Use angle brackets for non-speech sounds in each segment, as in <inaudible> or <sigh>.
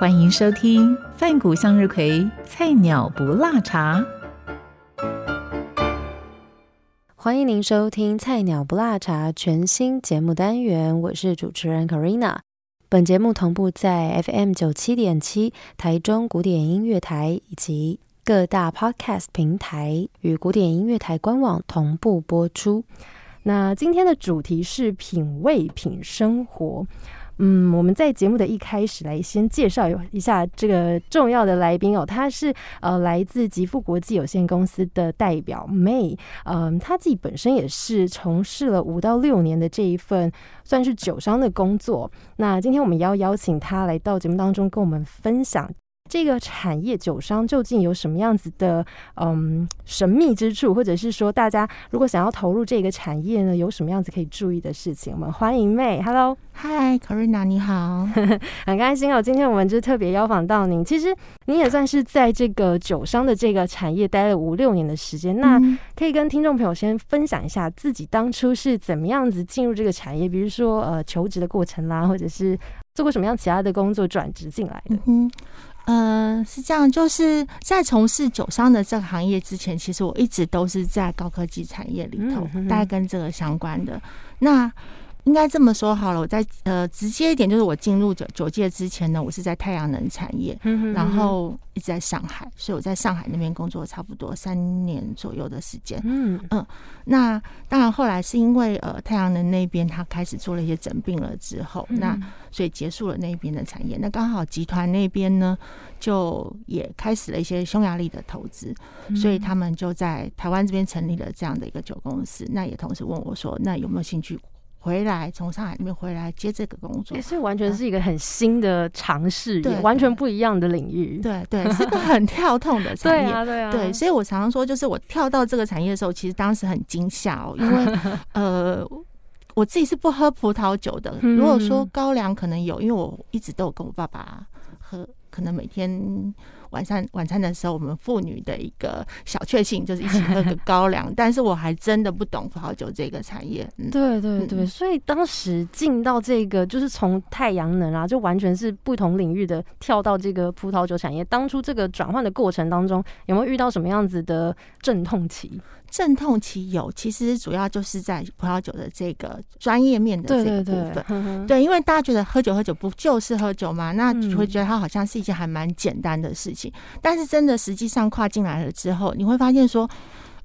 欢迎收听范谷向日葵菜鸟不辣茶。欢迎您收听《菜鸟不辣茶》全新节目单元，我是主持人 Karina。本节目同步在 FM 九七点七台中古典音乐台以及各大 Podcast 平台与古典音乐台官网同步播出。那今天的主题是品味品生活。嗯，我们在节目的一开始来先介绍一下这个重要的来宾哦，他是呃来自吉富国际有限公司的代表 May，嗯，他自己本身也是从事了五到六年的这一份算是酒商的工作。那今天我们要邀请他来到节目当中跟我们分享。这个产业酒商究竟有什么样子的嗯神秘之处，或者是说大家如果想要投入这个产业呢，有什么样子可以注意的事情？我们欢迎妹，Hello，嗨，Karina，你好，<laughs> 很开心哦，今天我们就特别邀访到您。其实你也算是在这个酒商的这个产业待了五六年的时间，那可以跟听众朋友先分享一下自己当初是怎么样子进入这个产业，比如说呃求职的过程啦，或者是做过什么样其他的工作转职进来的。呃，是这样，就是在从事酒商的这个行业之前，其实我一直都是在高科技产业里头，大概跟这个相关的。那应该这么说好了，我在呃直接一点，就是我进入酒酒界之前呢，我是在太阳能产业，然后一直在上海，所以我在上海那边工作差不多三年左右的时间。嗯嗯，那当然后来是因为呃太阳能那边他开始做了一些整并了之后，那所以结束了那边的产业。那刚好集团那边呢就也开始了一些匈牙利的投资，所以他们就在台湾这边成立了这样的一个酒公司。那也同时问我说，那有没有兴趣？回来从上海那边回来接这个工作，所以完全是一个很新的尝试，对，完全不一样的领域。对 <laughs> 对，是个很跳痛的产业。对啊对啊。对，所以我常常说，就是我跳到这个产业的时候，其实当时很惊吓哦，因为 <laughs> 呃，我自己是不喝葡萄酒的。如果说高粱可能有，因为我一直都有跟我爸爸喝，可能每天。晚上晚餐的时候，我们妇女的一个小确幸就是一起喝个高粱。<laughs> 但是我还真的不懂葡萄酒这个产业。对对对，所以当时进到这个，就是从太阳能啊，就完全是不同领域的，跳到这个葡萄酒产业。当初这个转换的过程当中，有没有遇到什么样子的阵痛期？阵痛期有，其实主要就是在葡萄酒的这个专业面的这个部分。对，因为大家觉得喝酒喝酒不就是喝酒嘛？那会觉得它好像是一件还蛮简单的事情。但是真的实际上跨进来了之后，你会发现说。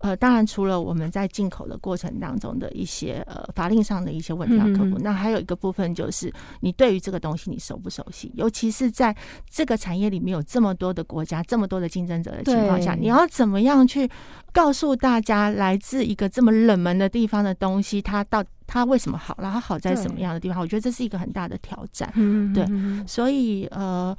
呃，当然，除了我们在进口的过程当中的一些呃法令上的一些问题要克服，那还有一个部分就是你对于这个东西你熟不熟悉？尤其是在这个产业里面有这么多的国家、这么多的竞争者的情况下，你要怎么样去告诉大家来自一个这么冷门的地方的东西，它到它为什么好，然后好在什么样的地方？我觉得这是一个很大的挑战。嗯，对，所以呃。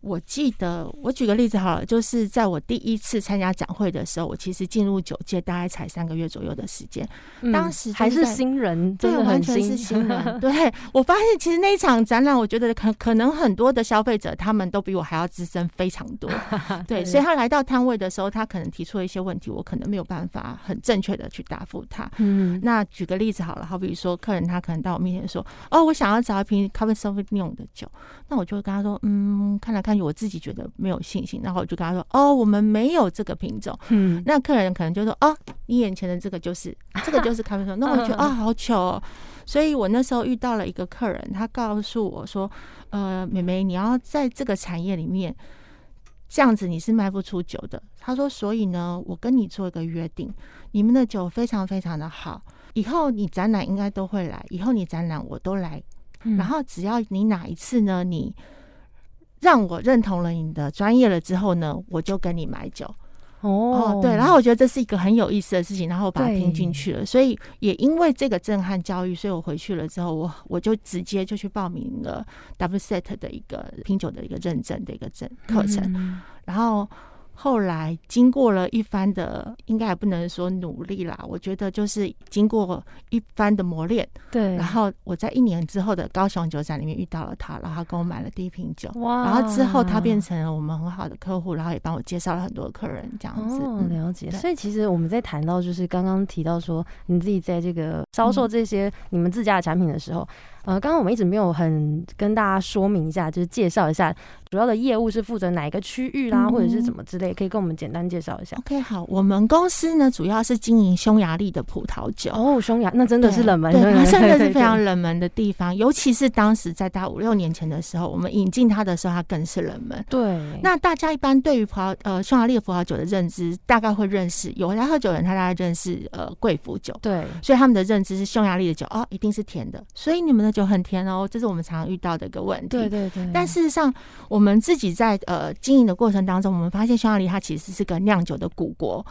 我记得，我举个例子好了，就是在我第一次参加展会的时候，我其实进入九界大概才三个月左右的时间，当时还是新人，对，完全是新人。<laughs> 对我发现，其实那一场展览，我觉得可可能很多的消费者他们都比我还要资深非常多。<laughs> 对，所以他来到摊位的时候，他可能提出了一些问题，我可能没有办法很正确的去答复他。嗯，那举个例子好了，好比说，客人他可能到我面前说：“哦，我想要找一瓶 b e r n e u 的酒。”那我就会跟他说：“嗯，看来。”看我自己觉得没有信心，然后我就跟他说：“哦，我们没有这个品种。”嗯，那客人可能就说：“哦，你眼前的这个就是这个就是咖啡豆。”那我觉得啊，好糗哦。所以我那时候遇到了一个客人，他告诉我说：“呃，妹妹，你要在这个产业里面这样子，你是卖不出酒的。”他说：“所以呢，我跟你做一个约定，你们的酒非常非常的好，以后你展览应该都会来，以后你展览我都来。然后只要你哪一次呢，你。”让我认同了你的专业了之后呢，我就跟你买酒。哦，对，然后我觉得这是一个很有意思的事情，然后我把它听进去了，所以也因为这个震撼教育，所以我回去了之后，我我就直接就去报名了 WSET 的一个品酒的一个认证的一个证课程，然后。后来经过了一番的，应该也不能说努力啦，我觉得就是经过一番的磨练，对。然后我在一年之后的高雄酒展里面遇到了他，然后他跟我买了第一瓶酒，哇！然后之后他变成了我们很好的客户，然后也帮我介绍了很多客人，这样子。哦，了解。所以其实我们在谈到就是刚刚提到说，你自己在这个销售这些你们自家的产品的时候。呃，刚刚我们一直没有很跟大家说明一下，就是介绍一下主要的业务是负责哪一个区域啦，或者是怎么之类，可以跟我们简单介绍一下。OK，好，我们公司呢主要是经营匈牙利的葡萄酒。哦，匈牙那真的是冷门，对，它真的是 <laughs> 非常冷门的地方，尤其是当时在大五六年前的时候，我们引进它的时候，它更是冷门。对，那大家一般对于葡萄呃匈牙利的葡萄酒的认知，大概会认识有来喝酒人，他大概认识呃贵腐酒。对，所以他们的认知是匈牙利的酒哦，一定是甜的，所以你们的酒很甜哦。这是我们常遇到的一个问题。对对对。但事实上，我们自己在呃经营的过程当中，我们发现匈牙利它其实是个酿酒的古国，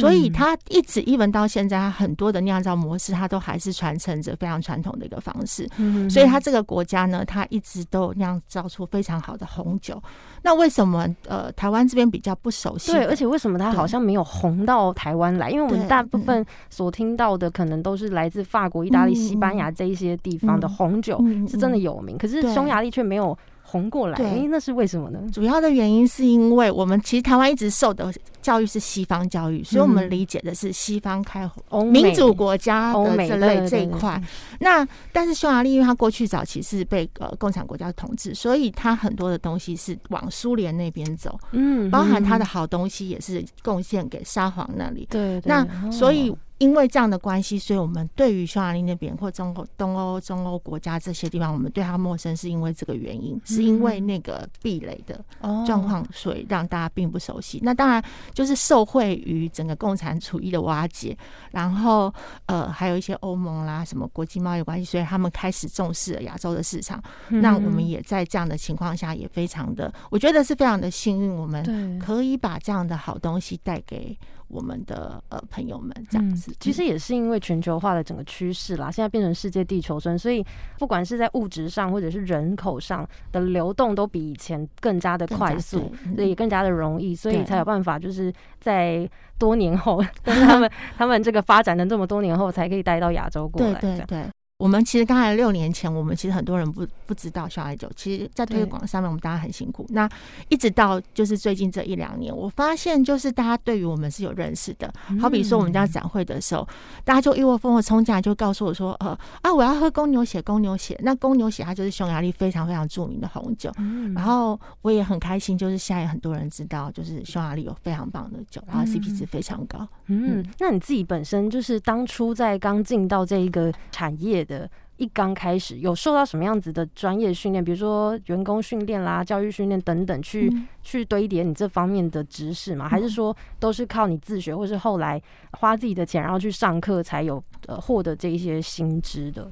所以它一直一文到现在，它很多的酿造模式，它都还是传承着非常传统的一个方式。所以它这个国家呢，它一直都酿造出非常好的红酒。那为什么呃台湾这边比较不熟悉？对，而且为什么它好像没有红到台湾来？因为我们大部分所听到的可能都是来自法国、意大利、西班牙这一些地方的红酒，是真的有名。可是匈牙利却没有。红过来，哎，那是为什么呢？主要的原因是因为我们其实台湾一直受的教育是西方教育，所以我们理解的是西方开民主国家的这类这一块。那但是匈牙利，因为它过去早期是被呃共产国家统治，所以它很多的东西是往苏联那边走，嗯，包含它的好东西也是贡献给沙皇那里。对，那所以。因为这样的关系，所以我们对于匈牙利那边或中欧、东欧、中欧国家这些地方，我们对它陌生，是因为这个原因，是因为那个壁垒的状况，所以让大家并不熟悉。那当然就是受惠于整个共产主义的瓦解，然后呃，还有一些欧盟啦，什么国际贸易关系，所以他们开始重视了亚洲的市场。那我们也在这样的情况下，也非常的，我觉得是非常的幸运，我们可以把这样的好东西带给。我们的呃朋友们这样子，其实也是因为全球化的整个趋势啦，现在变成世界地球村，所以不管是在物质上或者是人口上的流动，都比以前更加的快速，所以更加的容易，所以才有办法就是在多年后，<laughs> 他们他们这个发展的这么多年后，才可以带到亚洲过来，对对。我们其实刚才六年前，我们其实很多人不不知道小艾酒，其实，在推广上面，我们大家很辛苦。那一直到就是最近这一两年，我发现就是大家对于我们是有认识的。好比说我们家展会的时候，大家就一窝蜂的冲进来，就告诉我说：“呃啊，我要喝公牛血，公牛血。”那公牛血它就是匈牙利非常非常著名的红酒。然后我也很开心，就是现在很多人知道，就是匈牙利有非常棒的酒，然后 CP 值非常高。嗯，那你自己本身就是当初在刚进到这一个产业。的一刚开始有受到什么样子的专业训练，比如说员工训练啦、教育训练等等，去去堆叠你这方面的知识吗？还是说都是靠你自学，或是后来花自己的钱然后去上课才有呃获得这一些薪资的？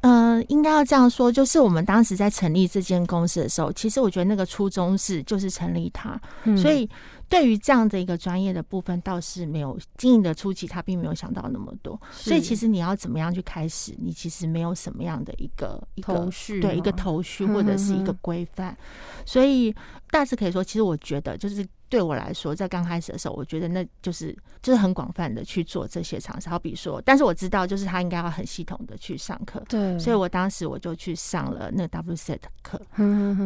嗯，应该要这样说，就是我们当时在成立这间公司的时候，其实我觉得那个初衷是就是成立它，所以。对于这样的一个专业的部分，倒是没有经营的初期，他并没有想到那么多。所以其实你要怎么样去开始，你其实没有什么样的一个一个对一个头绪或者是一个规范。所以大致可以说，其实我觉得就是对我来说，在刚开始的时候，我觉得那就是就是很广泛的去做这些尝试。好比说，但是我知道，就是他应该要很系统的去上课。对，所以我当时我就去上了那个 WSET 课。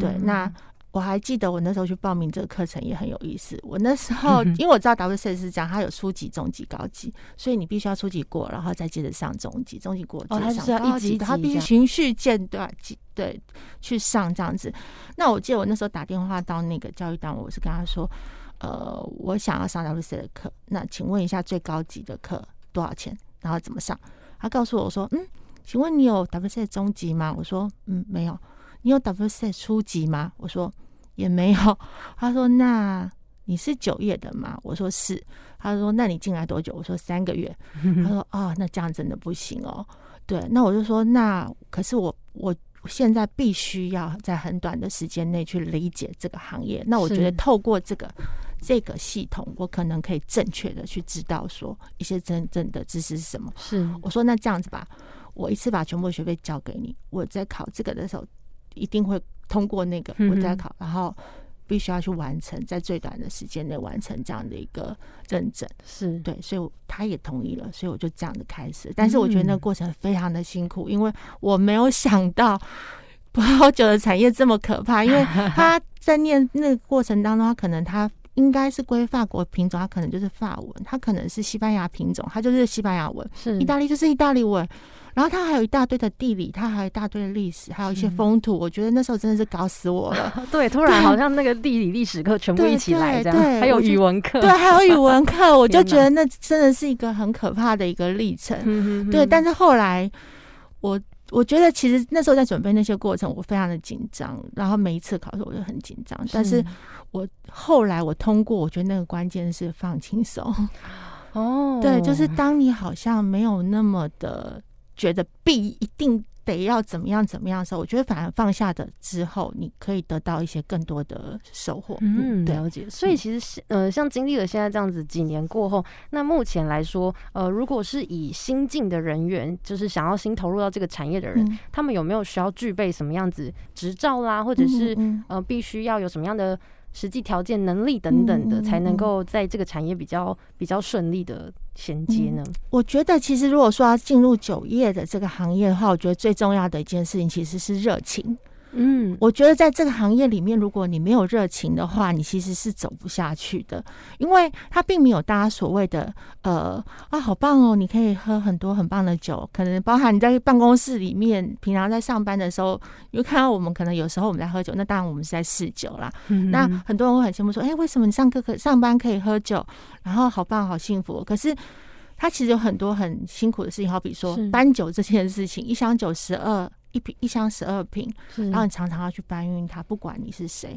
对，那。我还记得我那时候去报名这个课程也很有意思。我那时候因为我知道 W C 是这样，它有初级、中级、高级，所以你必须要初级过，然后再接着上中级，中级过接上高级，它必须循序渐断，对，去上这样子。那我记得我那时候打电话到那个教育单位，我是跟他说，呃，我想要上 W C 的课，那请问一下最高级的课多少钱？然后怎么上？他告诉我说，嗯，请问你有 W C 中级吗？我说，嗯，没有。你有 W C 初级吗？我说。也没有，他说：“那你是九月的吗？”我说：“是。”他说：“那你进来多久？”我说：“三个月。<laughs> ”他说：“哦，那这样真的不行哦。”对，那我就说：“那可是我我现在必须要在很短的时间内去理解这个行业。那我觉得透过这个这个系统，我可能可以正确的去知道说一些真正的知识是什么。是，我说那这样子吧，我一次把全部学费交给你，我在考这个的时候一定会通过那个，我再考，然后必须要去完成，在最短的时间内完成这样的一个认证。是对，所以他也同意了，所以我就这样的开始。但是我觉得那个过程非常的辛苦，因为我没有想到葡萄酒的产业这么可怕，因为他在念那个过程当中，他可能他。应该是归法国品种，它可能就是法文；它可能是西班牙品种，它就是西班牙文；是意大利就是意大利文。然后它还有一大堆的地理，它还有一大堆的历史，还有一些风土。我觉得那时候真的是搞死我了。<laughs> 对，突然好像那个地理历史课全部一起来，这样还有语文课，对，还有语文课，我就觉得那真的是一个很可怕的一个历程。对，但是后来我。我觉得其实那时候在准备那些过程，我非常的紧张，然后每一次考试我就很紧张。但是我后来我通过，我觉得那个关键是放轻松。哦，对，就是当你好像没有那么的觉得必一定。得要怎么样怎么样的时候，我觉得反而放下的之后，你可以得到一些更多的收获。嗯，了解。所以其实呃，像经历了现在这样子几年过后，那目前来说，呃，如果是以新进的人员，就是想要新投入到这个产业的人，他们有没有需要具备什么样子执照啦，或者是呃，必须要有什么样的？实际条件、能力等等的，才能够在这个产业比较比较顺利的衔接呢。我觉得，其实如果说要进入酒业的这个行业的话，我觉得最重要的一件事情其实是热情。嗯，我觉得在这个行业里面，如果你没有热情的话，你其实是走不下去的，因为它并没有大家所谓的呃啊，好棒哦，你可以喝很多很棒的酒，可能包含你在办公室里面，平常在上班的时候，因为看到我们可能有时候我们在喝酒，那当然我们是在试酒啦。那很多人会很羡慕说，哎，为什么你上课可上班可以喝酒，然后好棒好幸福？可是他其实有很多很辛苦的事情，好比说搬酒这件事情，一箱酒十二。一瓶一箱十二瓶，然后你常常要去搬运它，不管你是谁。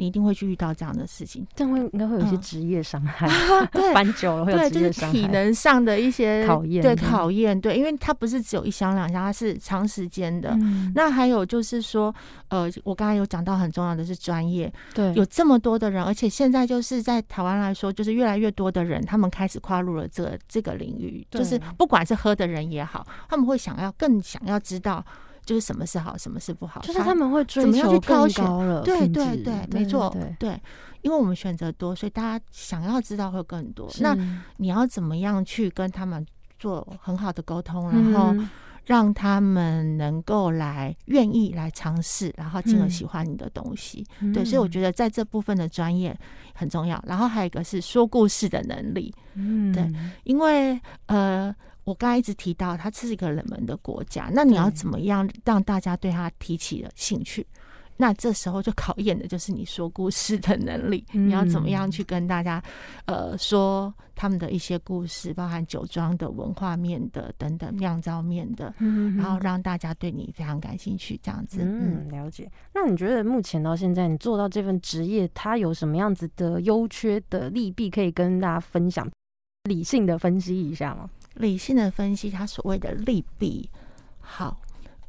你一定会去遇到这样的事情，这样会应该会有一些职业伤害 <laughs> <laughs> 搬久了会有职业伤害，体能上的一些考验，对考验，对，因为它不是只有一箱两箱，它是长时间的。那还有就是说，呃，我刚才有讲到很重要的是专业，对，有这么多的人，而且现在就是在台湾来说，就是越来越多的人，他们开始跨入了这个这个领域，就是不管是喝的人也好，他们会想要更想要知道。就是什么是好，什么是不好，就是他们会怎么样去挑选了。对对对，没错，对，因为我们选择多，所以大家想要知道会更多。那你要怎么样去跟他们做很好的沟通，然后让他们能够来愿意来尝试，然后进而喜欢你的东西。对，所以我觉得在这部分的专业很重要。然后还有一个是说故事的能力。嗯，对，因为呃。我刚才一直提到，它是一个冷门的国家，那你要怎么样让大家对它提起了兴趣？那这时候就考验的就是你说故事的能力。你要怎么样去跟大家，呃，说他们的一些故事，包含酒庄的文化面的等等酿造面的，然后让大家对你非常感兴趣，这样子。嗯，了解。那你觉得目前到现在，你做到这份职业，它有什么样子的优缺的利弊，可以跟大家分享，理性的分析一下吗？理性的分析，它所谓的利弊。好，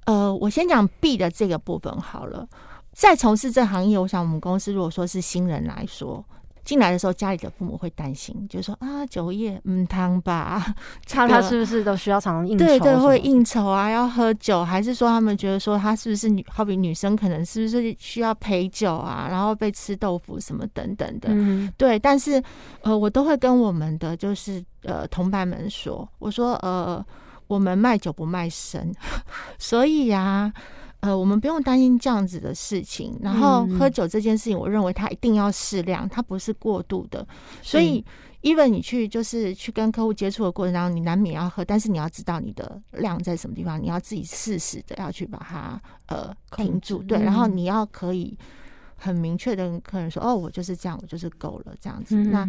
呃，我先讲弊的这个部分好了。在从事这行业，我想我们公司如果说是新人来说。进来的时候，家里的父母会担心，就说啊，酒业嗯汤吧，他 <laughs> 他是不是都需要常常应酬？对对，会应酬啊，要喝酒，还是说他们觉得说他是不是女，好比女生可能是不是需要陪酒啊，然后被吃豆腐什么等等的。对，但是呃，我都会跟我们的就是呃同伴们说，我说呃，我们卖酒不卖身，<laughs> 所以呀。呃，我们不用担心这样子的事情。然后喝酒这件事情，我认为它一定要适量，它不是过度的。所以，even 你去就是去跟客户接触的过程当中，你难免要喝，但是你要知道你的量在什么地方，你要自己适时的要去把它呃停住。对，然后你要可以很明确的跟客人说：“哦，我就是这样，我就是够了。”这样子。那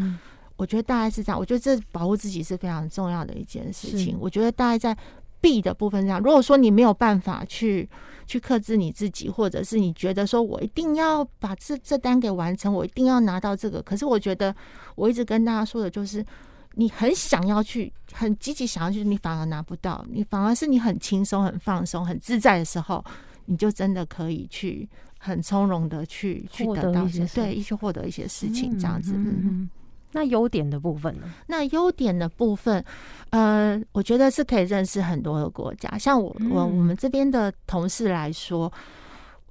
我觉得大概是这样。我觉得这保护自己是非常重要的一件事情。我觉得大概在 B 的部分这样。如果说你没有办法去。去克制你自己，或者是你觉得说我一定要把这这单给完成，我一定要拿到这个。可是我觉得我一直跟大家说的就是，你很想要去，很积极想要去，你反而拿不到，你反而是你很轻松、很放松、很自在的时候，你就真的可以去很从容的去去得到一些对一些获得一些事情这样子。嗯那优点的部分呢？那优点的部分，呃，我觉得是可以认识很多的国家。像我我我们这边的同事来说。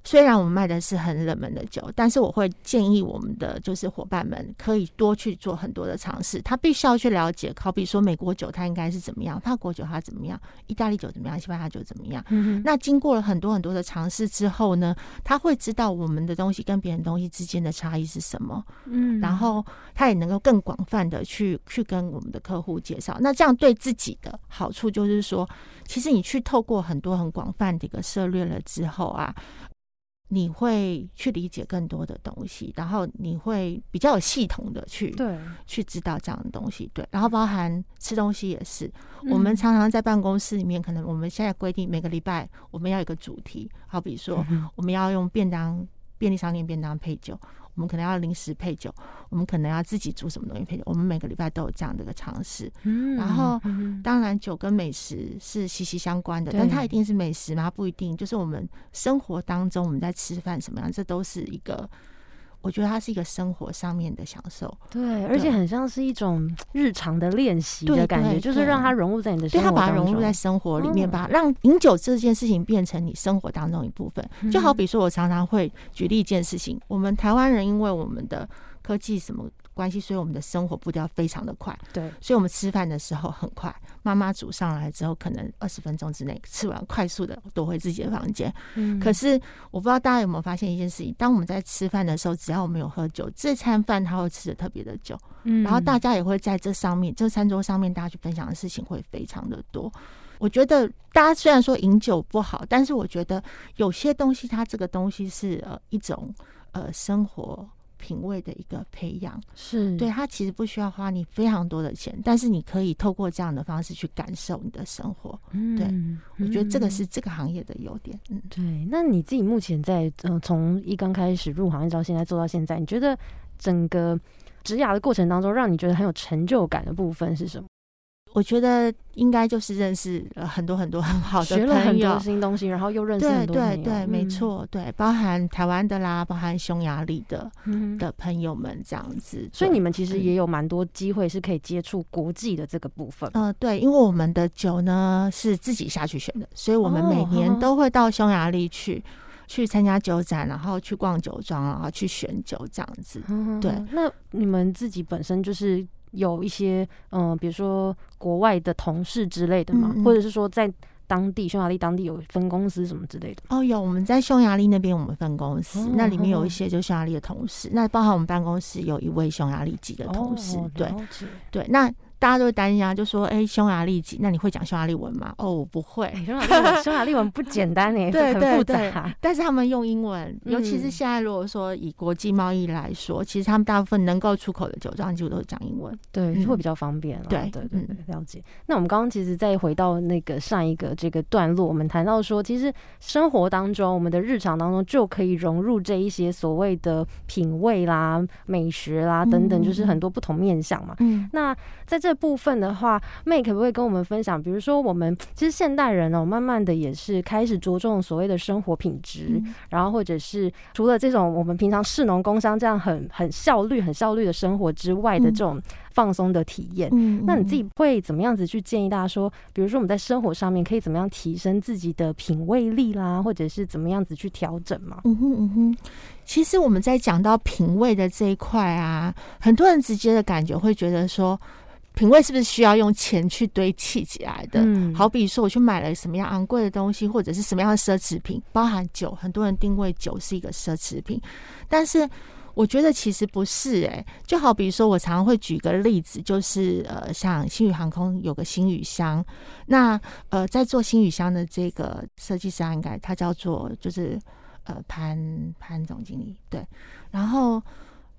虽然我们卖的是很冷门的酒，但是我会建议我们的就是伙伴们可以多去做很多的尝试。他必须要去了解，好比说美国酒它应该是怎么样，法国酒它怎么样，意大利酒怎么样，西班牙酒怎么样。嗯那经过了很多很多的尝试之后呢，他会知道我们的东西跟别人东西之间的差异是什么。嗯，然后他也能够更广泛的去去跟我们的客户介绍。那这样对自己的好处就是说，其实你去透过很多很广泛的一个涉略了之后啊。你会去理解更多的东西，然后你会比较有系统的去对去知道这样的东西，对，然后包含吃东西也是，我们常常在办公室里面，可能我们现在规定每个礼拜我们要有一个主题，好比说我们要用便当便利商店便当配酒。我们可能要临时配酒，我们可能要自己煮什么东西配酒。我们每个礼拜都有这样的一个尝试。嗯，然后当然酒跟美食是息息相关的，但它一定是美食吗？不一定。就是我们生活当中我们在吃饭什么样，这都是一个。我觉得它是一个生活上面的享受，对，而且很像是一种日常的练习的感觉，就是让它融入在你的生活对，它，把它融入在生活里面，把让饮酒这件事情变成你生活当中一部分。就好比说，我常常会举例一件事情，我们台湾人因为我们的科技什么。关系，所以我们的生活步调非常的快。对，所以我们吃饭的时候很快，妈妈煮上来之后，可能二十分钟之内吃完，快速的躲回自己的房间。嗯，可是我不知道大家有没有发现一件事情：当我们在吃饭的时候，只要我们有喝酒，这餐饭他会吃的特别的久。嗯，然后大家也会在这上面，这餐桌上面，大家去分享的事情会非常的多。我觉得大家虽然说饮酒不好，但是我觉得有些东西，它这个东西是呃一种呃生活。品味的一个培养是对他其实不需要花你非常多的钱，但是你可以透过这样的方式去感受你的生活。嗯，对，我觉得这个是这个行业的优点。嗯，对。那你自己目前在呃从一刚开始入行一直到现在做到现在，你觉得整个职涯的过程当中，让你觉得很有成就感的部分是什么？我觉得应该就是认识了很多很多很好的学了很多新东西，然后又认识很多对对对，没错，对，包含台湾的啦，包含匈牙利的的朋友们这样子。所以你们其实也有蛮多机会是可以接触国际的这个部分。呃，对，因为我们的酒呢是自己下去选的，所以我们每年都会到匈牙利去去参加酒展，然后去逛酒庄，然后去选酒这样子。对，那你们自己本身就是。有一些嗯，比如说国外的同事之类的嘛，或者是说在当地匈牙利当地有分公司什么之类的。哦，有我们在匈牙利那边，我们分公司，那里面有一些就匈牙利的同事，那包含我们办公室有一位匈牙利籍的同事，对对，那。大家都会担心啊，就说：“哎，匈牙利籍，那你会讲匈牙利文吗？”哦，我不会。匈牙利文，<laughs> 匈牙利文不简单哎，对很复杂。但是他们用英文，尤其是现在，如果说以国际贸易来说，其实他们大部分能够出口的酒庄几乎都是讲英文，对，会比较方便。对对对，了解。那我们刚刚其实再回到那个上一个这个段落，我们谈到说，其实生活当中，我们的日常当中就可以融入这一些所谓的品味啦、美学啦等等，就是很多不同面向嘛。嗯，那在这部分的话。妹可不可以跟我们分享？比如说，我们其实现代人哦，慢慢的也是开始着重所谓的生活品质，然后或者是除了这种我们平常市农工商这样很很效率、很效率的生活之外的这种放松的体验。那你自己会怎么样子去建议大家说，比如说我们在生活上面可以怎么样提升自己的品味力啦，或者是怎么样子去调整嘛？嗯哼嗯哼，其实我们在讲到品味的这一块啊，很多人直接的感觉会觉得说。品味是不是需要用钱去堆砌起来的？嗯，好比说我去买了什么样昂贵的东西，或者是什么样的奢侈品，包含酒，很多人定位酒是一个奢侈品，但是我觉得其实不是。哎，就好比说我常常会举个例子，就是呃，像星宇航空有个新宇箱，那呃，在做新宇箱的这个设计师应该他叫做就是呃潘潘总经理对，然后。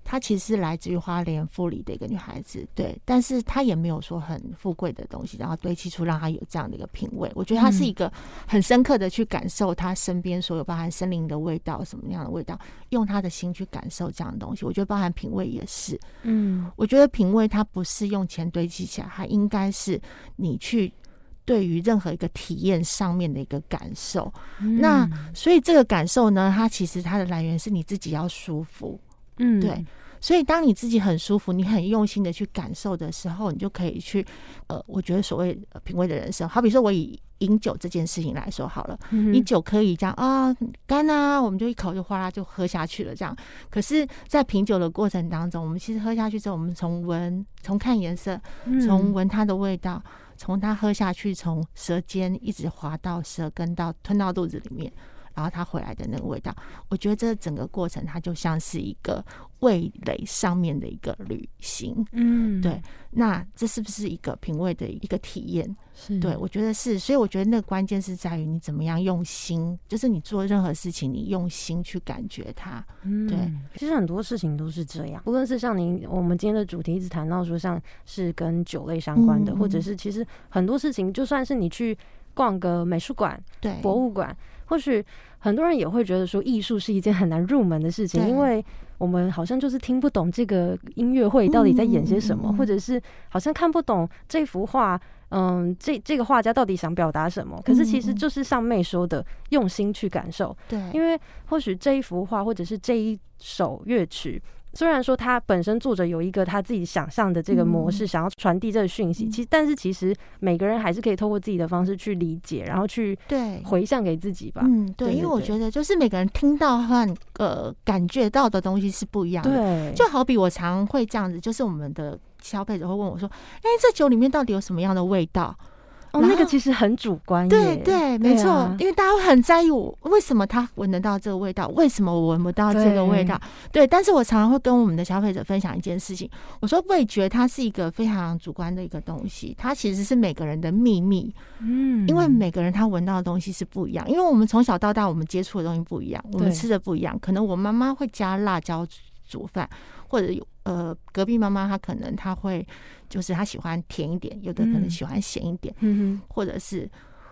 她其实是来自于花莲富里的一个女孩子，对，但是她也没有说很富贵的东西，然后堆砌出让她有这样的一个品味。我觉得她是一个很深刻的去感受她身边所有包含森林的味道，什么样的味道，用她的心去感受这样的东西。我觉得包含品味也是，嗯，我觉得品味它不是用钱堆砌起来，它应该是你去对于任何一个体验上面的一个感受。那所以这个感受呢，它其实它的来源是你自己要舒服。嗯，对。所以，当你自己很舒服，你很用心的去感受的时候，你就可以去，呃，我觉得所谓品味的人生，好比说我以饮酒这件事情来说好了，你酒可以这样啊干啊，我们就一口就哗啦就喝下去了，这样。可是，在品酒的过程当中，我们其实喝下去之后，我们从闻，从看颜色，从闻它的味道，从它喝下去，从舌尖一直滑到舌根到吞到肚子里面。然后它回来的那个味道，我觉得这整个过程它就像是一个味蕾上面的一个旅行。嗯，对。那这是不是一个品味的一个体验？是，对我觉得是。所以我觉得那个关键是在于你怎么样用心，就是你做任何事情，你用心去感觉它。嗯，对。其实很多事情都是这样，不论是像您，我们今天的主题一直谈到说，像是跟酒类相关的，或者是其实很多事情，就算是你去逛个美术馆、对博物馆。或许很多人也会觉得说，艺术是一件很难入门的事情，因为我们好像就是听不懂这个音乐会到底在演些什么，或者是好像看不懂这幅画，嗯，这这个画家到底想表达什么。可是其实就是上妹说的，用心去感受。对，因为或许这一幅画或者是这一首乐曲。虽然说他本身作者有一个他自己想象的这个模式，想要传递这个讯息，其实但是其实每个人还是可以透过自己的方式去理解，然后去对回向给自己吧。嗯，对，因为我觉得就是每个人听到和呃感觉到的东西是不一样的。对，就好比我常会这样子，就是我们的消费者会问我说：“哎，这酒里面到底有什么样的味道？”哦，那个其实很主观，对对，没错，因为大家会很在意我为什么他闻得到这个味道，为什么我闻不到这个味道？对，但是我常常会跟我们的消费者分享一件事情，我说味觉它是一个非常主观的一个东西，它其实是每个人的秘密，嗯，因为每个人他闻到的东西是不一样，因为我们从小到大我们接触的东西不一样，我们吃的不一样，可能我妈妈会加辣椒煮饭，或者有呃隔壁妈妈她可能她会。就是她喜欢甜一点，有的可能喜欢咸一点，嗯或者是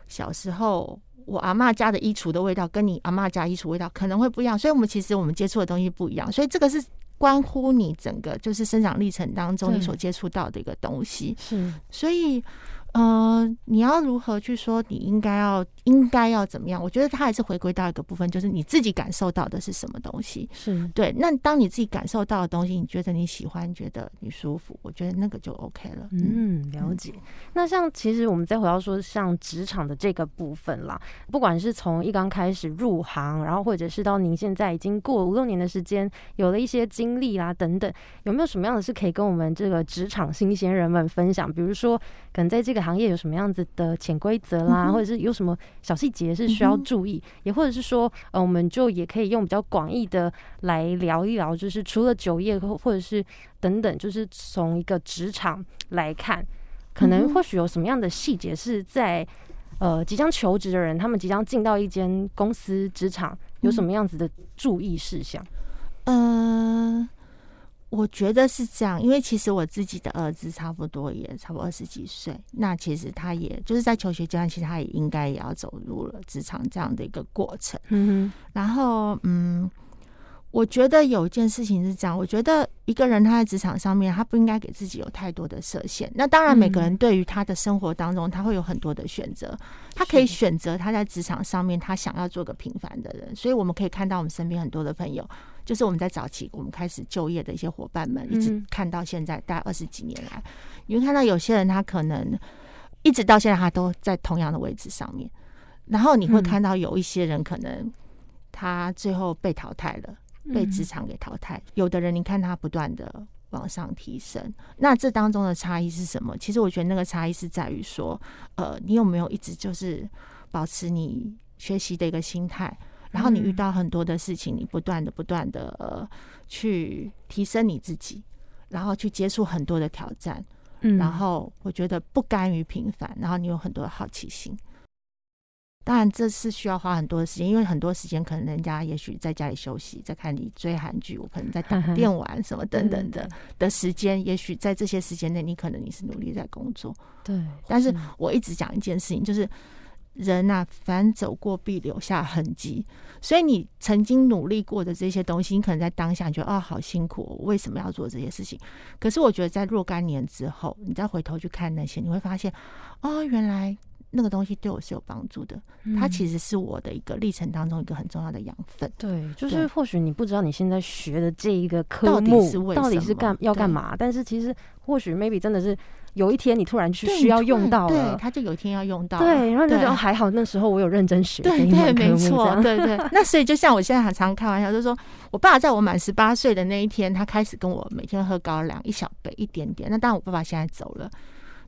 小时候我阿妈家的衣橱的味道跟你阿妈家衣橱味道可能会不一样，所以我们其实我们接触的东西不一样，所以这个是关乎你整个就是生长历程当中你所接触到的一个东西，是，所以。呃，你要如何去说？你应该要应该要怎么样？我觉得它还是回归到一个部分，就是你自己感受到的是什么东西。是对。那当你自己感受到的东西，你觉得你喜欢，觉得你舒服，我觉得那个就 OK 了。嗯，了解。那像其实我们再回到说，像职场的这个部分啦，不管是从一刚开始入行，然后或者是到您现在已经过五六年的时间，有了一些经历啦等等，有没有什么样的是可以跟我们这个职场新鲜人们分享？比如说，可能在这个行业有什么样子的潜规则啦，或者是有什么小细节是需要注意，也或者是说，呃，我们就也可以用比较广义的来聊一聊，就是除了酒业或或者是等等，就是从一个职场来看，可能或许有什么样的细节是在呃即将求职的人，他们即将进到一间公司职场，有什么样子的注意事项？嗯。我觉得是这样，因为其实我自己的儿子差不多也差不多二十几岁，那其实他也就是在求学阶段，其实他也应该也要走入了职场这样的一个过程。嗯哼，然后嗯，我觉得有一件事情是这样，我觉得一个人他在职场上面，他不应该给自己有太多的设限。那当然，每个人对于他的生活当中，他会有很多的选择，他可以选择他在职场上面他想要做个平凡的人。所以我们可以看到我们身边很多的朋友。就是我们在早期我们开始就业的一些伙伴们，一直看到现在大概二十几年来，你会看到有些人他可能一直到现在他都在同样的位置上面，然后你会看到有一些人可能他最后被淘汰了，被职场给淘汰。有的人你看他不断的往上提升，那这当中的差异是什么？其实我觉得那个差异是在于说，呃，你有没有一直就是保持你学习的一个心态。然后你遇到很多的事情，你不断的、不断的呃去提升你自己，然后去接触很多的挑战，嗯，然后我觉得不甘于平凡，然后你有很多的好奇心。当然这是需要花很多的时间，因为很多时间可能人家也许在家里休息，在看你追韩剧，我可能在打 <laughs> 电玩什么等等的的时间，也许在这些时间内，你可能你是努力在工作，对。但是我一直讲一件事情，就是。人呐，凡走过必留下痕迹，所以你曾经努力过的这些东西，你可能在当下觉得哦，好辛苦，我为什么要做这些事情？可是我觉得在若干年之后，你再回头去看那些，你会发现，哦，原来那个东西对我是有帮助的。它其实是我的一个历程当中一个很重要的养分。对，就是或许你不知道你现在学的这一个科目到底是干要干嘛，但是其实或许 maybe 真的是有一天你突然去需要用到了，他就有一天要用到。对，然后就觉得还好那时候我有认真学。对对，没错，对对。<laughs> 那所以就像我现在很常开玩笑，就是说我爸在我满十八岁的那一天，他开始跟我每天喝高粱一小杯一点点。那当然我爸爸现在走了。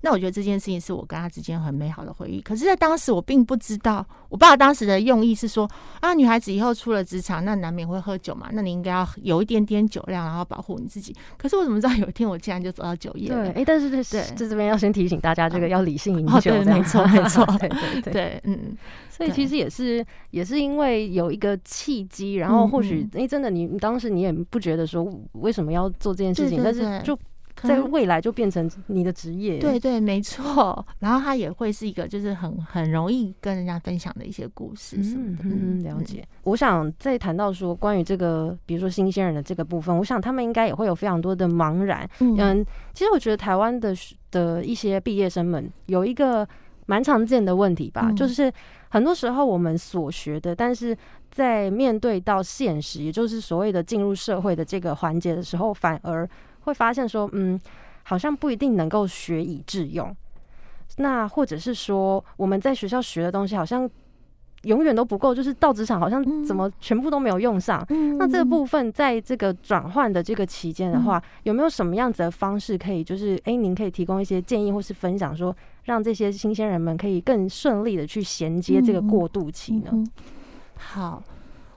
那我觉得这件事情是我跟他之间很美好的回忆。可是，在当时我并不知道，我爸当时的用意是说啊，女孩子以后出了职场，那难免会喝酒嘛，那你应该要有一点点酒量，然后保护你自己。可是我怎么知道有一天我竟然就走到酒业？对，哎，但是对，在这边要先提醒大家，这个要理性饮酒，没错，没 <laughs> 错，对对对，嗯。所以其实也是也是因为有一个契机，然后或许哎，真的你你当时你也不觉得说为什么要做这件事情，但是就。在未来就变成你的职业，对对，没错。然后他也会是一个，就是很很容易跟人家分享的一些故事什么的。嗯，了解。我想再谈到说关于这个，比如说新鲜人的这个部分，我想他们应该也会有非常多的茫然。嗯，其实我觉得台湾的的一些毕业生们有一个蛮常见的问题吧，就是很多时候我们所学的，但是在面对到现实，也就是所谓的进入社会的这个环节的时候，反而。会发现说，嗯，好像不一定能够学以致用。那或者是说，我们在学校学的东西，好像永远都不够，就是到职场好像怎么全部都没有用上。那这个部分，在这个转换的这个期间的话，有没有什么样子的方式可以，就是哎，您可以提供一些建议或是分享，说让这些新鲜人们可以更顺利的去衔接这个过渡期呢？好，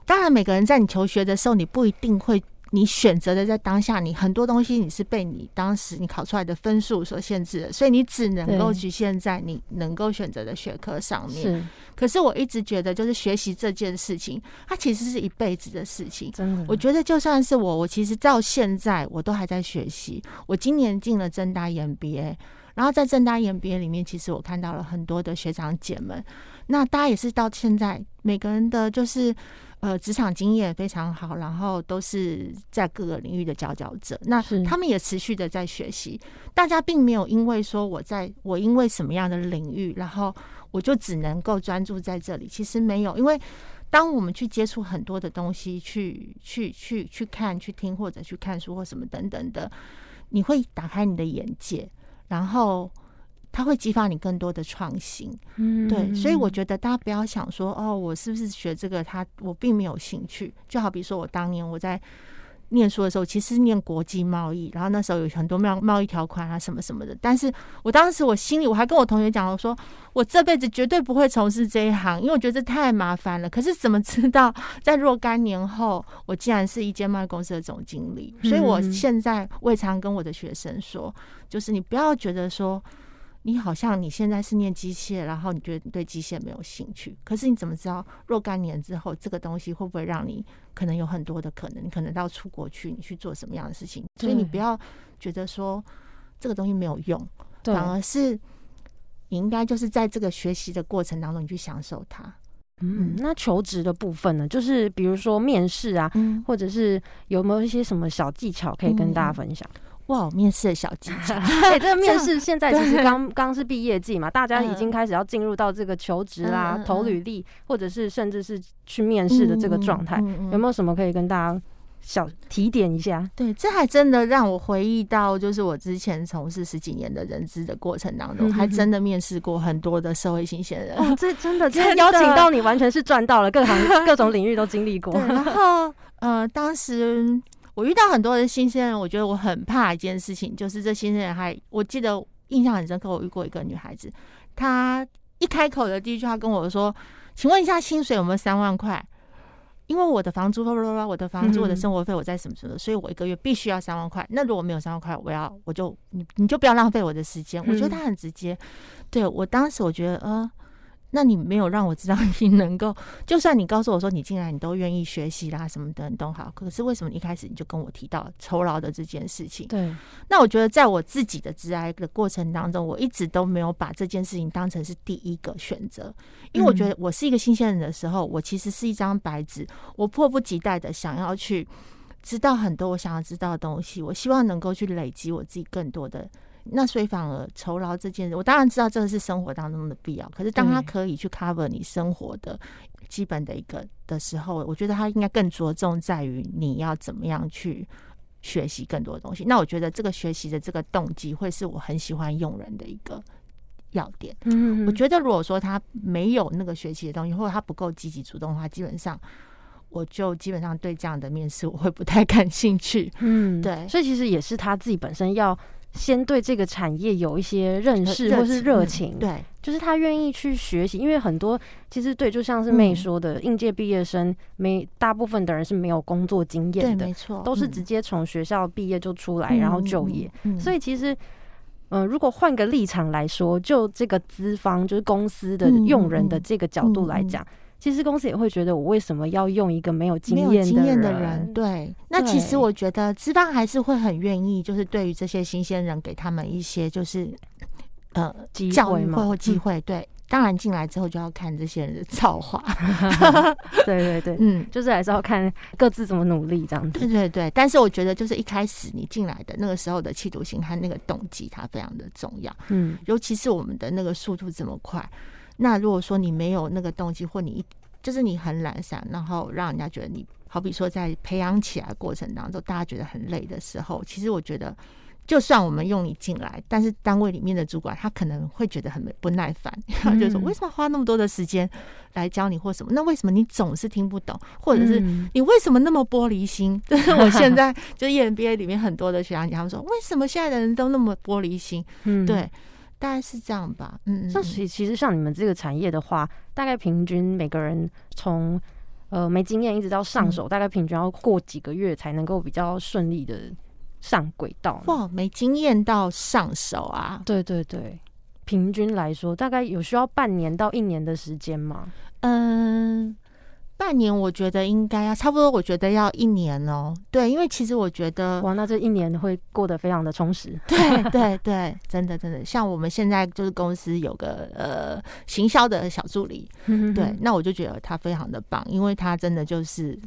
当然每个人在你求学的时候，你不一定会。你选择的在当下，你很多东西你是被你当时你考出来的分数所限制的，所以你只能够局限在你能够选择的学科上面。是，可是我一直觉得，就是学习这件事情，它其实是一辈子的事情。真的，我觉得就算是我，我其实到现在我都还在学习。我今年进了正大 MBA，然后在正大 MBA 里面，其实我看到了很多的学长姐们，那大家也是到现在每个人的就是。呃，职场经验非常好，然后都是在各个领域的佼佼者。那他们也持续的在学习。大家并没有因为说我在我因为什么样的领域，然后我就只能够专注在这里。其实没有，因为当我们去接触很多的东西，去去去去看、去听或者去看书或什么等等的，你会打开你的眼界，然后。它会激发你更多的创新，嗯，对，所以我觉得大家不要想说，哦，我是不是学这个？他我并没有兴趣。就好比说我当年我在念书的时候，其实念国际贸易，然后那时候有很多贸贸易条款啊什么什么的。但是我当时我心里我还跟我同学讲，我说我这辈子绝对不会从事这一行，因为我觉得这太麻烦了。可是怎么知道在若干年后，我竟然是一间贸易公司的总经理？所以我现在我也常跟我的学生说，就是你不要觉得说。你好像你现在是念机械，然后你觉得你对机械没有兴趣，可是你怎么知道若干年之后这个东西会不会让你可能有很多的可能？你可能到出国去，你去做什么样的事情？所以你不要觉得说这个东西没有用，反而是你应该就是在这个学习的过程当中，你去享受它。嗯，那求职的部分呢？就是比如说面试啊，或者是有没有一些什么小技巧可以跟大家分享？哇，面试的小技巧！<laughs> 哎，这个面试现在其实刚 <laughs> 刚是毕业季嘛，大家已经开始要进入到这个求职啦、投履历，或者是甚至是去面试的这个状态，有没有什么可以跟大家小提点一下？对，这还真的让我回忆到，就是我之前从事十几年的人资的过程当中，还真的面试过很多的社会新鲜人。哦，这真的，这邀请到你完全是赚到了，各行各种领域都经历过。然后，呃，当时。我遇到很多的新生人，我觉得我很怕一件事情，就是这新生人还，我记得印象很深刻，我遇过一个女孩子，她一开口的第一句话跟我说：“请问一下，薪水有没有三万块？因为我的房租，我的房租，我的生活费，我在什么什么，所以我一个月必须要三万块。那如果没有三万块，我要我就你你就不要浪费我的时间。我觉得她很直接，对我当时我觉得呃。”那你没有让我知道你 <laughs> 能够，就算你告诉我说你进来你都愿意学习啦什么的都好，可是为什么一开始你就跟我提到酬劳的这件事情？对，那我觉得在我自己的致癌的过程当中，我一直都没有把这件事情当成是第一个选择，因为我觉得我是一个新鲜人的时候，我其实是一张白纸，我迫不及待的想要去知道很多我想要知道的东西，我希望能够去累积我自己更多的。那所以反而酬劳这件事，我当然知道这个是生活当中的必要，可是当他可以去 cover 你生活的基本的一个的时候，我觉得他应该更着重在于你要怎么样去学习更多的东西。那我觉得这个学习的这个动机会是我很喜欢用人的一个要点。嗯我觉得如果说他没有那个学习的东西，或者他不够积极主动的话，基本上我就基本上对这样的面试我会不太感兴趣。嗯对所以其实也是他自己本身要先对这个产业有一些认识或是热嗯情，对，就是他愿意去学习，因为很多其实对，就像是妹嗯说的，应届毕业生没大部分的人是没有工作经，验的没，错，都是嗯。直接从学校毕业就出来，然后就业。，所以其实，嗯、如果换个立场来说，就这个资方就是公司的嗯用人的嗯这个角度来讲，其实公司也会觉得我为什么要用一个没有经验经验的人？人，对。那其实我觉得资方还是会很愿意，就是对于这些新鲜人，给他们一些就是呃机教育或或机会。对，当然进来之后就要看这些人的造化。<laughs> <laughs> 对对对，嗯，就是还是要看各自怎么努力这样子对。对对。但是我觉得，就是一开始你进来的那个时候的企图心和那个动机，它非常的重要。嗯，尤其是我们的那个速度这么快，那如果说你没有那个动机，或你一就是你很懒散，然后让人家觉得你，好比说在培养起来过程当中，大家觉得很累的时候，其实我觉得，就算我们用你进来，但是单位里面的主管他可能会觉得很不耐烦，<laughs> 他就说嗯为什么花那么多的时间来教你或什么？那为什么你总是听不懂，或者是嗯你为什么那么玻璃心？<laughs> 这是我现在就 EMBA 里面很多的学长姐，他们说为什么现在的人都那么玻璃心？嗯对，大概是这样吧。嗯，像其其实像你们这个产业的话，大概平均每个人从呃没经验一直到上嗯手，大概平均要过几个月才能够比较顺利的上轨道。哇，没经验到上手啊。对对对，平均来说大概有需要半年到一年的时间吗？嗯，半年我觉得应该要差不多，我觉得要一年哦。对，因为其实我觉得，哇，那这一年会过得非常的充实。对对对，真的真的，像我们现在就是公司有个呃行销的小助理，对，那我就觉得他非常的棒，因为他真的就是。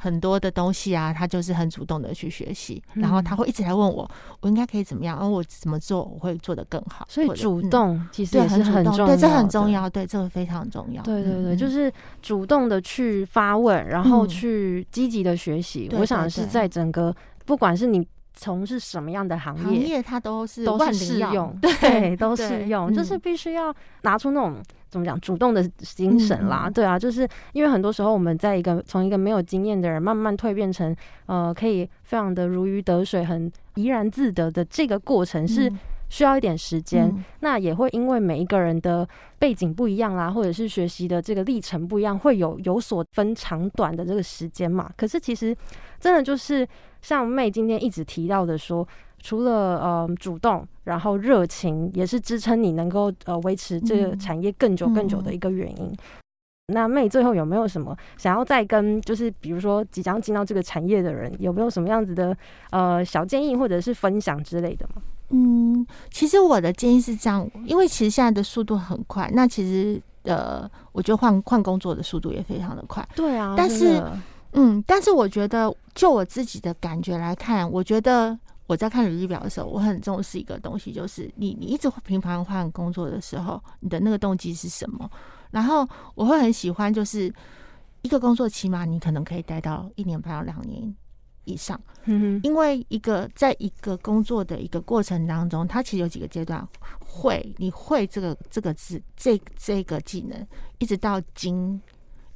很多的东西啊，他就是很主动的去学习，然后他会一直来问我，我应该可以怎么样，然后我怎么做我会做得更好。所以主动其实也是很重要，对，这很重。要，对，这个非常重要。对对对，嗯就是主动的去发问，然后嗯去积极的学习。对我想是在整个不管是你从事什么样的行行业，业它都是都是适用，对 <laughs> 对，都对适用，就是嗯必须要拿出那种怎么讲主动的精神啦，对啊，就是因为很多时候我们在一个从一个没有经验的人慢慢蜕变成呃可以非常的如鱼得水、很怡然自得的这个过程是嗯。需要一点时间，嗯。那也会因为每一个人的背景不一样啦，或者是学习的这个历程不一样，会有有所分长短的这个时间嘛。可是其实真的就是像妹今天一直提到的说，除了呃主动，然后热情也是支撑你能够呃维持这个嗯产业更久更久的一个原因。那妹最后有没有什么想要再跟就是比如说即将进到这个产业的人，有没有什么样子的呃小建议或者是分享之类的吗？嗯，其实我的建议是这样，因为其实现在的速度很快，那其实呃，我觉得换换工作的速度也非常的快。对啊但是嗯，但是我觉得就我自己的感觉来看，我觉得我在看履历表的时候，我很重视一个东西，就是你你一直频繁换工作的时候，你的那个动机是什么？然后我会很喜欢，就是一个工作起码你可能可以待到一年半到两年以上。嗯哼因为一个在一个工作的一个过程当中，它其实有几个阶段，会你会这个这个字这这个技能，一直到精，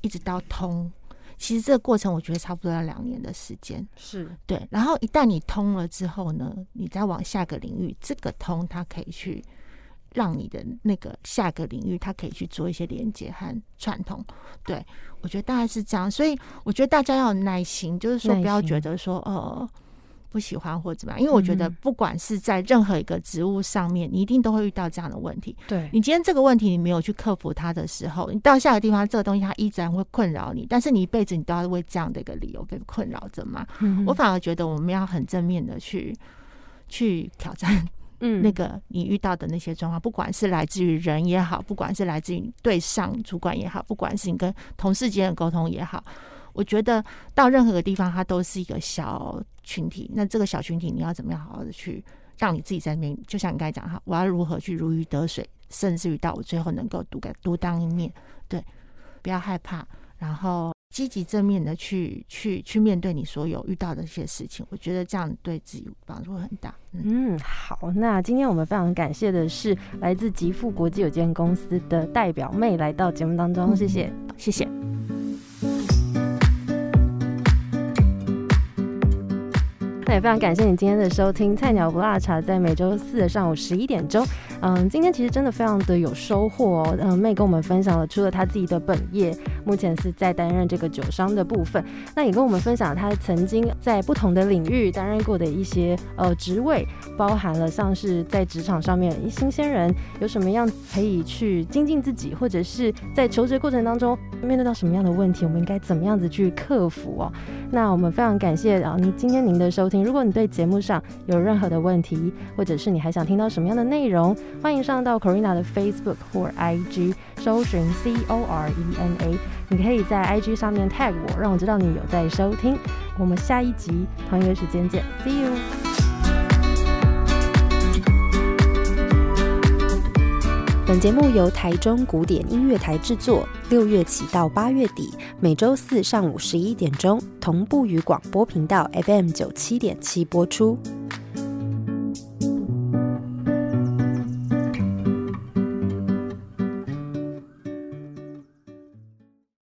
一直到通，其实这个过程我觉得差不多要两年的时间。是对，然后一旦你通了之后呢，你再往下个领域，这个通它可以去让你的那个下个领域，它可以去做一些连接和串通。对我觉得大概是这样，所以我觉得大家要有耐心，就是说不要觉得说呃。不喜欢或怎么样，因为我觉得嗯不管是在任何一个职务上面，你一定都会遇到这样的问题。对你今天这个问题你没有去克服它的时候，你到下个地方，这个东西它依然会困扰你，但是你一辈子你都要为这样的一个理由被困扰着嘛。嗯我反而觉得我们要很正面的去去挑战 <laughs> 嗯那个你遇到的那些状况，不管是来自于人也好，不管是来自于对上主管也好，不管是你跟同事间的沟通也好，我觉得到任何个地方它都是一个小群体，那这个小群体你要怎么样好好的去让你自己在那边，就像你刚才讲哈，我要如何去如鱼得水，甚至于到我最后能够独个独当一面，对，不要害怕，然后积极正面的去去去面对你所有遇到的一些事情，我觉得这样对自己帮助会很大。嗯，好，那今天我们非常感谢的是来自极富国际有限公司的代表妹来到节目当中，谢谢，谢谢。也非常感谢你今天的收听，《菜鸟不辣茶》在每周四的上午十一点钟。嗯，今天其实真的非常的有收获哦。嗯，妹跟我们分享了，除了她自己的本业，目前是在担任这个酒商的部分，那也跟我们分享她曾经在不同的领域担任过的一些呃职位，包含了像是在职场上面一新鲜人有什么样可以去精进自己，或者是在求职过程当中面对到什么样的问题，我们应该怎么样子去克服哦。那我们非常感谢啊，您今天您的收听。如果你对节目上有任何的问题，或者是你还想听到什么样的内容，欢迎上到 Corina 的 Facebook 或 IG 搜寻 C O R E N A，你可以在 IG 上面 tag 我，让我知道你有在收听。我们下一集同一个时间见，See you。本节目由台中古典音乐台制作，六月起到八月底，每周四上午十一点钟同步于广播频道 FM 九七点七播出。